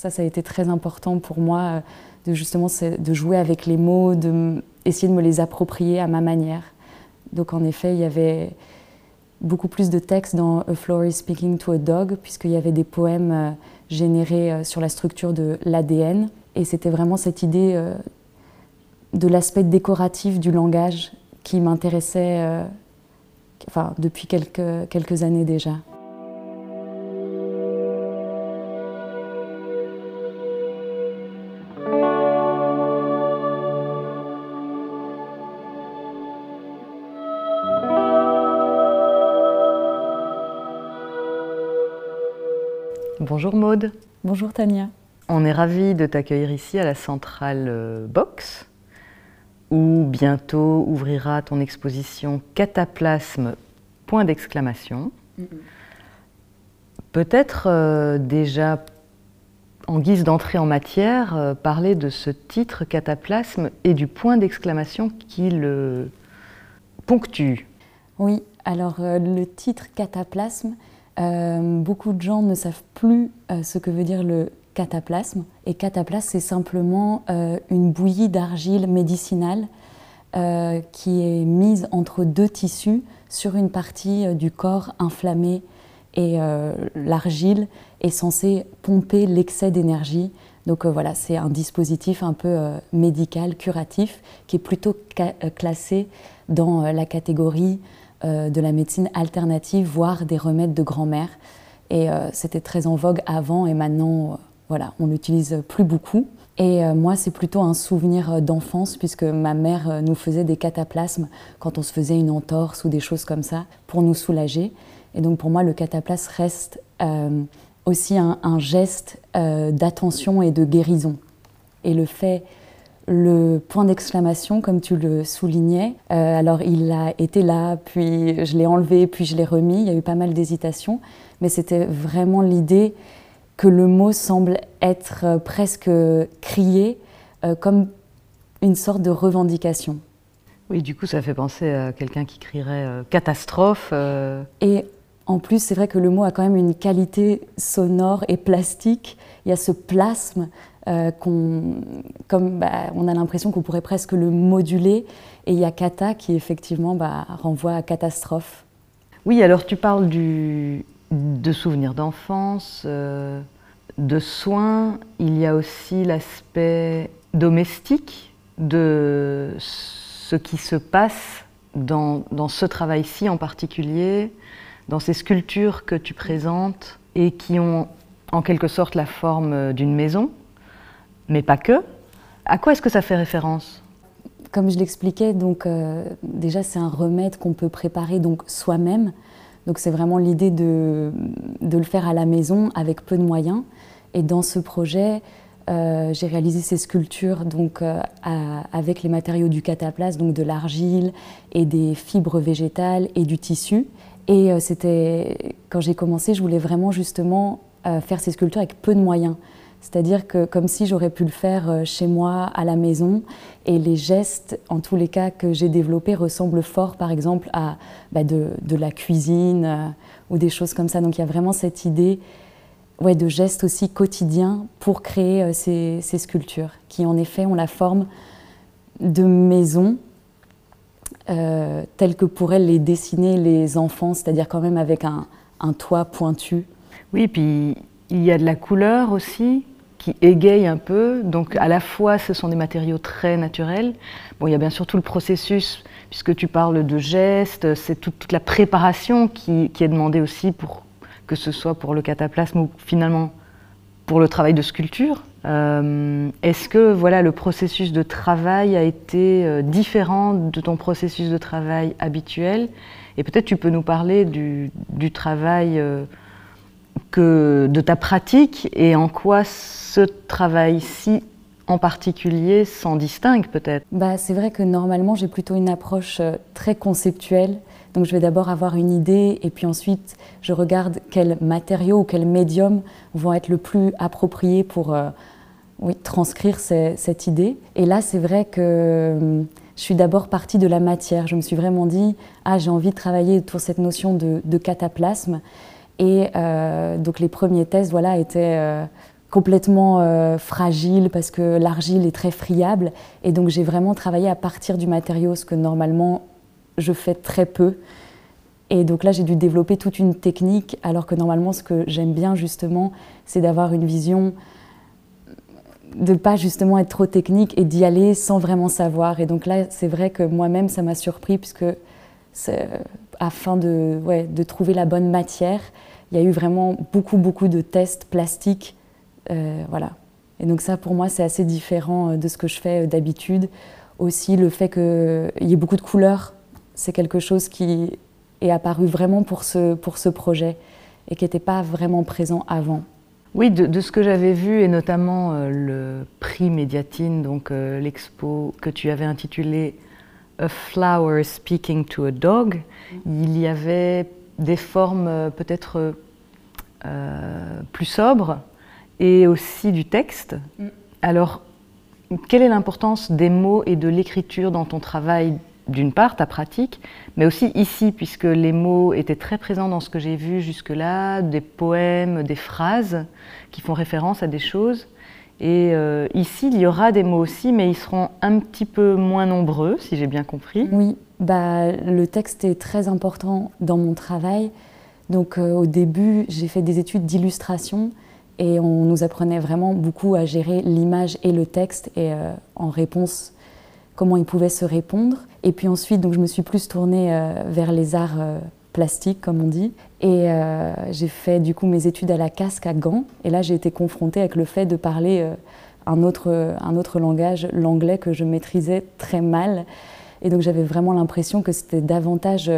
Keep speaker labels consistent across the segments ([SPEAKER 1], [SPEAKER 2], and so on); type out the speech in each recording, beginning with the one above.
[SPEAKER 1] Ça, ça a été très important pour moi, euh, de justement de jouer avec les mots, de essayer de me les approprier à ma manière. Donc en effet, il y avait beaucoup plus de textes dans A Flower is Speaking to a Dog, puisqu'il y avait des poèmes euh, générés euh, sur la structure de l'ADN. Et c'était vraiment cette idée de l'aspect décoratif du langage qui m'intéressait enfin, depuis quelques, quelques années déjà.
[SPEAKER 2] Bonjour Maude.
[SPEAKER 1] Bonjour Tania.
[SPEAKER 2] On est ravis de t'accueillir ici à la centrale euh, Box, où bientôt ouvrira ton exposition Cataplasme, point d'exclamation. Peut-être euh, déjà en guise d'entrée en matière, euh, parler de ce titre Cataplasme et du point d'exclamation qui le ponctue.
[SPEAKER 1] Oui, alors le titre Cataplasme, euh, beaucoup de gens ne savent plus euh, ce que veut dire le cataplasme. Et cataplasme, c'est simplement euh, une bouillie d'argile médicinale qui est mise entre deux tissus sur une partie du corps inflammé. Et l'argile est censée pomper l'excès d'énergie. Donc voilà, c'est un dispositif un peu médical, curatif, qui est plutôt classé dans la catégorie de la médecine alternative, voire des remèdes de grand-mère. Et euh, c'était très en vogue avant et maintenant, euh, voilà, on l'utilise plus beaucoup. Et moi, c'est plutôt un souvenir d'enfance, puisque ma mère nous faisait des cataplasmes quand on se faisait une entorse ou des choses comme ça, pour nous soulager. Et donc pour moi, le cataplasme reste aussi un geste d'attention et de guérison. Et le fait le point d'exclamation, comme tu le soulignais. Euh, alors il a été là, puis je l'ai enlevé, puis je l'ai remis. Il y a eu pas mal d'hésitations, mais c'était vraiment l'idée que le mot semble être euh, presque crié euh, comme une sorte de revendication.
[SPEAKER 2] Oui, du coup, ça fait penser à quelqu'un qui crierait catastrophe.
[SPEAKER 1] Et en plus, c'est vrai que le mot a quand même une qualité sonore et plastique. Il y a ce plasme euh, comme bah, on a l'impression qu'on pourrait presque le moduler. Et il y a kata qui effectivement bah, renvoie à catastrophe.
[SPEAKER 2] Oui, alors tu parles de souvenirs d'enfance, euh, de soins. Il y a aussi l'aspect domestique de ce qui se passe dans, dans ce travail-ci en particulier, dans ces sculptures que tu présentes et qui ont en quelque sorte la forme d'une maison mais pas que. À quoi est-ce que ça fait référence?
[SPEAKER 1] Comme je l'expliquais, donc euh, déjà c'est un remède qu'on peut préparer donc soi-même. Donc c'est vraiment l'idée de, de, le faire à la maison avec peu de moyens. Et dans ce projet, euh, j'ai réalisé ces sculptures donc euh, avec les matériaux du cataplasme, donc de l'argile et des fibres végétales et du tissu. Et c'était quand j'ai commencé, je voulais vraiment justement faire ces sculptures avec peu de moyens. C'est-à-dire que comme si j'aurais pu le faire euh, chez moi, à la maison, et les gestes, en tous les cas, que j'ai développés ressemblent fort, par exemple, à bah, de, la cuisine euh, ou des choses comme ça. Donc il y a vraiment cette idée ouais, de gestes aussi quotidiens pour créer euh, ces, sculptures, qui en effet ont la forme de maisons, telles que pourraient les dessiner les enfants, c'est-à-dire quand même avec un, un toit pointu.
[SPEAKER 2] Oui, puis il y a de la couleur aussi, qui égaye un peu. Donc à la fois, ce sont des matériaux très naturels. Bon, il y a bien sûr tout le processus, puisque tu parles de gestes, c'est toute, la préparation qui, est demandée aussi pour que ce soit pour le cataplasme ou finalement pour le travail de sculpture. Euh, est-ce que voilà le processus de travail a été euh, différent de ton processus de travail habituel? Et peut-être tu peux nous parler du, travail euh, que de ta pratique et en quoi ce travail-ci en particulier s'en distingue peut-être?
[SPEAKER 1] Bah, C'est vrai que normalement j'ai plutôt une approche euh, très conceptuelle. Donc je vais d'abord avoir une idée et puis ensuite je regarde quels matériaux ou quels médiums vont être le plus appropriés pour euh, transcrire cette idée. Et là c'est vrai que euh, je suis d'abord partie de la matière. Je me suis vraiment dit, ah j'ai envie de travailler autour de cette notion de cataplasme. Et donc les premiers tests voilà, étaient complètement euh, fragile parce que l'argile est très friable. Et donc j'ai vraiment travaillé à partir du matériau, ce que normalement je fais très peu. Et donc là j'ai dû développer toute une technique, alors que normalement ce que j'aime bien justement, c'est d'avoir une vision de pas justement être trop technique et d'y aller sans vraiment savoir. Et donc là, c'est vrai que moi-même, ça m'a surpris puisque afin de, ouais, de trouver la bonne matière, il y a eu vraiment beaucoup, beaucoup de tests plastiques euh, voilà. Et donc ça, pour moi, c'est assez différent euh, de ce que je fais euh, d'habitude. Aussi, le fait qu'il y ait beaucoup de couleurs, c'est quelque chose qui est apparu vraiment pour ce, pour ce projet et qui n'était pas vraiment présent avant.
[SPEAKER 2] Oui, de, ce que j'avais vu, et notamment le prix Médiatine, donc l'expo que tu avais intitulé A Flower Speaking to a Dog, il y avait des formes peut-être plus sobres, et aussi du texte. Mm. Alors, quelle est l'importance des mots et de l'écriture dans ton travail d'une part, ta pratique, mais aussi ici, puisque les mots étaient très présents dans ce que j'ai vu jusque-là, des poèmes, des phrases qui font référence à des choses. Et euh, ici, il y aura des mots aussi, mais ils seront un petit peu moins nombreux, si j'ai bien compris.
[SPEAKER 1] Oui, bah, le texte est très important dans mon travail. Donc euh, au début, j'ai fait des études d'illustration et on nous apprenait vraiment beaucoup à gérer l'image et le texte et euh, en réponse, comment ils pouvaient se répondre. Et puis ensuite, donc, je me suis plus tournée euh, vers les arts plastiques, comme on dit. Et j'ai fait du coup mes études à la casque à Gand. Et là, j'ai été confrontée avec le fait de parler un, autre, un autre langage, l'anglais, que je maîtrisais très mal. Et donc j'avais vraiment l'impression que c'était davantage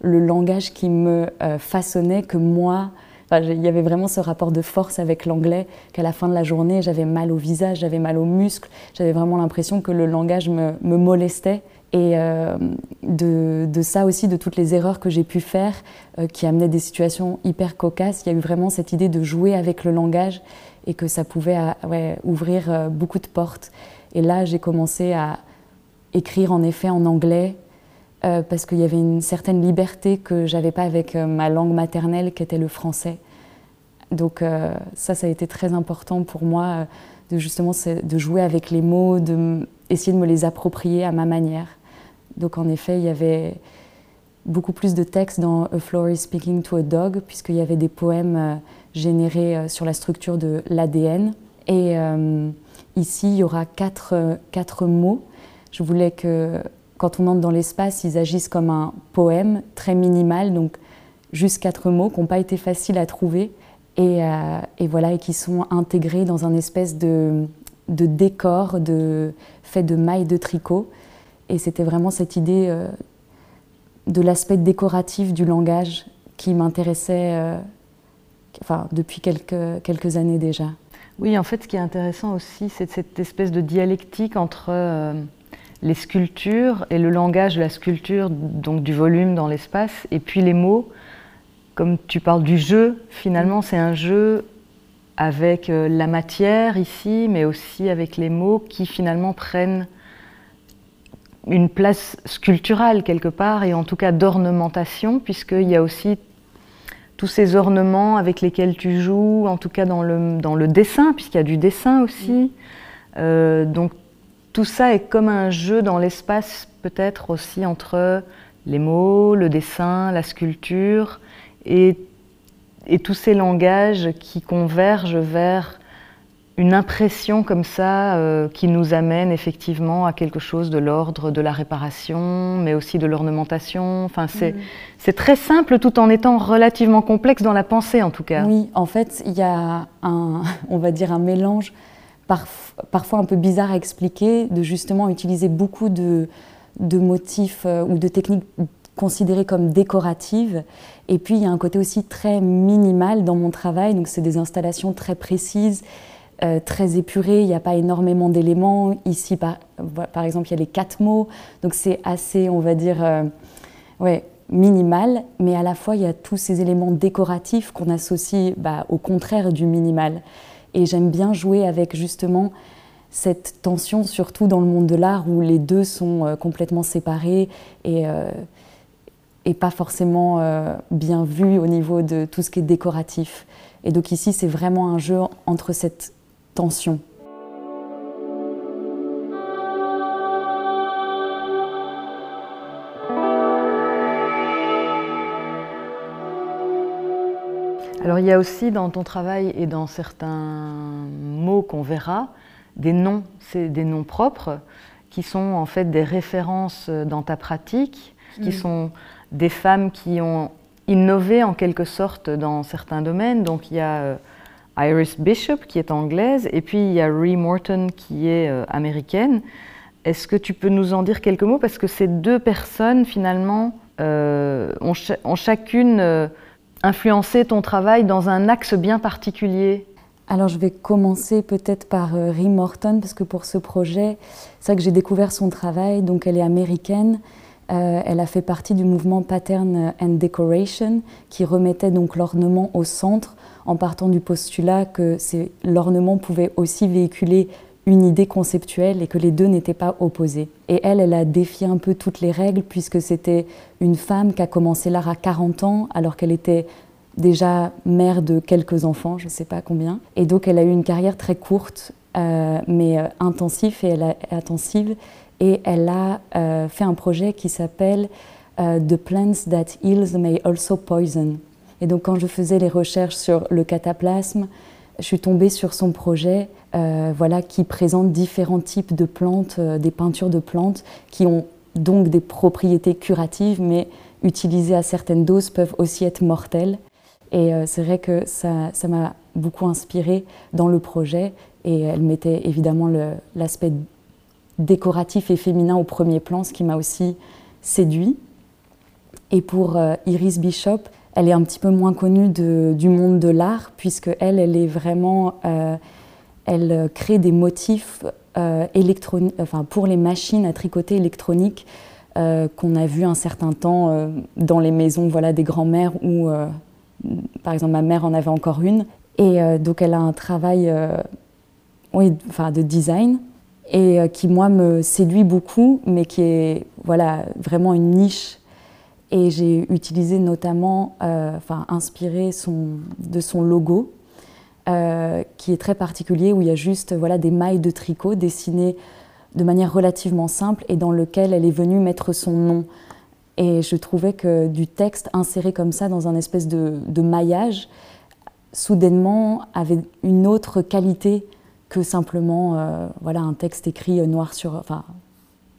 [SPEAKER 1] le langage qui me façonnait que moi, il y avait vraiment ce rapport de force avec l'anglais qu'à la fin de la journée, j'avais mal au visage, j'avais mal aux muscles, j'avais vraiment l'impression que le langage me, molestait. Et euh, de, ça aussi, de toutes les erreurs que j'ai pu faire, euh, qui amenaient des situations hyper cocasses, il y a eu vraiment cette idée de jouer avec le langage et que ça pouvait euh, ouvrir beaucoup de portes. Et là, j'ai commencé à écrire en effet en anglais, euh, parce qu'il y avait une certaine liberté que j'avais pas avec euh, ma langue maternelle qui était le français. Donc euh, ça, ça a été très important pour moi de justement de jouer avec les mots, de essayer de me les approprier à ma manière. Donc en effet, il y avait beaucoup plus de textes dans A Flower is Speaking to a Dog, puisqu'il y avait des poèmes générés sur la structure de l'ADN. Et ici, il y aura quatre, quatre mots. Je voulais que quand on entre dans l'espace, ils agissent comme un poème très minimal, donc juste quatre mots qui n'ont pas été faciles à trouver et, euh, voilà et qui sont intégrés dans un espèce de, décor fait de mailles de tricot. Et c'était vraiment cette idée euh, de l'aspect décoratif du langage qui m'intéressait euh, enfin, depuis quelques années déjà.
[SPEAKER 2] Oui, en fait, ce qui est intéressant aussi, c'est cette espèce de dialectique entre les sculptures et le langage de la sculpture, donc du volume dans l'espace, et puis les mots. Comme tu parles du jeu, finalement, c'est un jeu avec euh, la matière ici, mais aussi avec les mots qui finalement prennent une place sculpturale quelque part, et en tout cas d'ornementation, puisqu'il y a aussi tous ces ornements avec lesquels tu joues, en tout cas dans le, dans le dessin, puisqu'il y a du dessin aussi. Euh, donc tout ça est comme un jeu dans l'espace, peut-être aussi entre les mots, le dessin, la sculpture, et, tous ces langages qui convergent vers une impression comme ça euh, qui nous amène effectivement à quelque chose de l'ordre de la réparation, mais aussi de l'ornementation. Enfin, c'est, mm. c'est très simple tout en étant relativement complexe dans la pensée en tout cas.
[SPEAKER 1] Oui, en fait, il y a un, on va dire un mélange parfois un peu bizarre à expliquer, de justement utiliser beaucoup de, motifs euh, ou de techniques considérées comme décoratives. Et puis il y a un côté aussi très minimal dans mon travail, donc c'est des installations très précises, euh, très épurées, il n'y a pas énormément d'éléments. Ici, par, exemple, il y a les quatre mots, donc c'est assez, on va dire, euh, minimal, mais à la fois il y a tous ces éléments décoratifs qu'on associe bah, au contraire du minimal. Et j'aime bien jouer avec justement cette tension, surtout dans le monde de l'art où les deux sont euh, complètement séparés et, euh, et pas forcément euh, bien vus au niveau de tout ce qui est décoratif. Et donc ici, c'est vraiment un jeu entre cette tension.
[SPEAKER 2] Alors il y a aussi dans ton travail et dans certains mots qu'on verra, des noms, c'est des noms propres qui sont en fait des références dans ta pratique, qui mm. sont des femmes qui ont innové en quelque sorte dans certains domaines. Donc il y a euh, Iris Bishop qui est anglaise et puis il y a Ree Morton qui est euh, américaine. Est-ce que tu peux nous en dire quelques mots? Parce que ces deux personnes finalement euh, ont, chacune influencé ton travail dans un axe bien particulier
[SPEAKER 1] alors je vais commencer peut-être par Ree Morton parce que pour ce projet, c'est vrai que j'ai découvert son travail, donc elle est américaine, euh, elle a fait partie du mouvement Pattern and Decoration qui remettait donc l'ornement au centre en partant du postulat que l'ornement pouvait aussi véhiculer une idée conceptuelle et que les deux n'étaient pas opposés. Et elle, elle a défié un peu toutes les règles puisque c'était une femme qui a commencé l'art à 40 ans alors qu'elle était déjà mère de quelques enfants, je ne sais pas combien. Et donc elle a eu une carrière très courte euh, mais euh, intensive et elle a, intensive et elle a euh, fait un projet qui s'appelle The Plants That Heals May Also Poison. Et donc quand je faisais les recherches sur le cataplasme, je suis tombée sur son projet euh, voilà, qui présente différents types de plantes, des peintures de plantes qui ont donc des propriétés curatives, mais utilisées à certaines doses peuvent aussi être mortelles. Et c'est vrai que ça m'a beaucoup inspirée dans le projet et elle mettait évidemment l'aspect décoratif et féminin au premier plan, ce qui m'a aussi séduit. Et pour euh, Iris Bishop, elle est un petit peu moins connue du monde de l'art, puisque elle, elle est vraiment, euh, elle crée des motifs euh, électroniques, enfin pour les machines à tricoter électroniques qu'on a vu un certain temps dans les maisons, voilà, des grands-mères où, par exemple, ma mère en avait encore une. Et donc elle a un travail, oui, enfin de design et euh, qui moi me séduit beaucoup, mais qui est voilà vraiment une niche. Et j'ai utilisé notamment, euh, enfin inspiré son, de son logo, euh, qui est très particulier, où il y a juste voilà des mailles de tricot dessinées de manière relativement simple et dans lequel elle est venue mettre son nom. Et je trouvais que du texte inséré comme ça dans un espèce de, de maillage, soudainement avait une autre qualité que simplement euh, voilà, un texte écrit noir sur, enfin,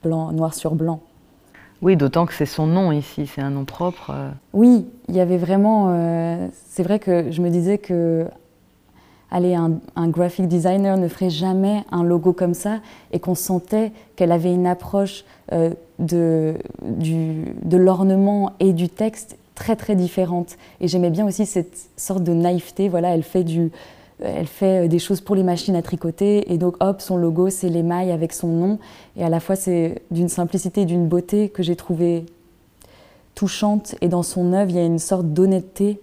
[SPEAKER 1] blanc, noir sur blanc.
[SPEAKER 2] Oui, d'autant que c'est son nom ici, c'est un nom propre. Euh.
[SPEAKER 1] Oui, il y avait vraiment. Euh, c'est vrai que je me disais que allez, un, un, graphic designer ne ferait jamais un logo comme ça et qu'on sentait qu'elle avait une approche du, de l'ornement et du texte très très différente. Et j'aimais bien aussi cette sorte de naïveté. Voilà, elle fait du, elle fait euh, des choses pour les machines à tricoter et donc hop, son logo, c'est l'émail avec son nom. Et à la fois, c'est d'une simplicité et d'une beauté que j'ai trouvé touchante. Et dans son œuvre, il y a une sorte d'honnêteté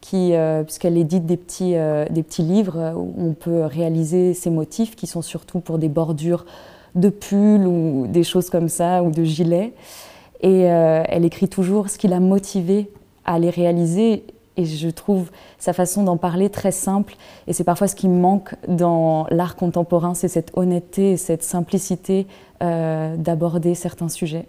[SPEAKER 1] qui, euh, puisqu'elle édite des petits, euh, des petits livres où on peut réaliser ces motifs qui sont surtout pour des bordures de pulls ou des choses comme ça ou de gilets. Et elle écrit toujours ce qui l'a motivée à les réaliser et je trouve sa façon d'en parler très simple. Et c'est parfois ce qui me manque dans l'art contemporain, c'est cette honnêteté et cette simplicité euh, d'aborder certains sujets.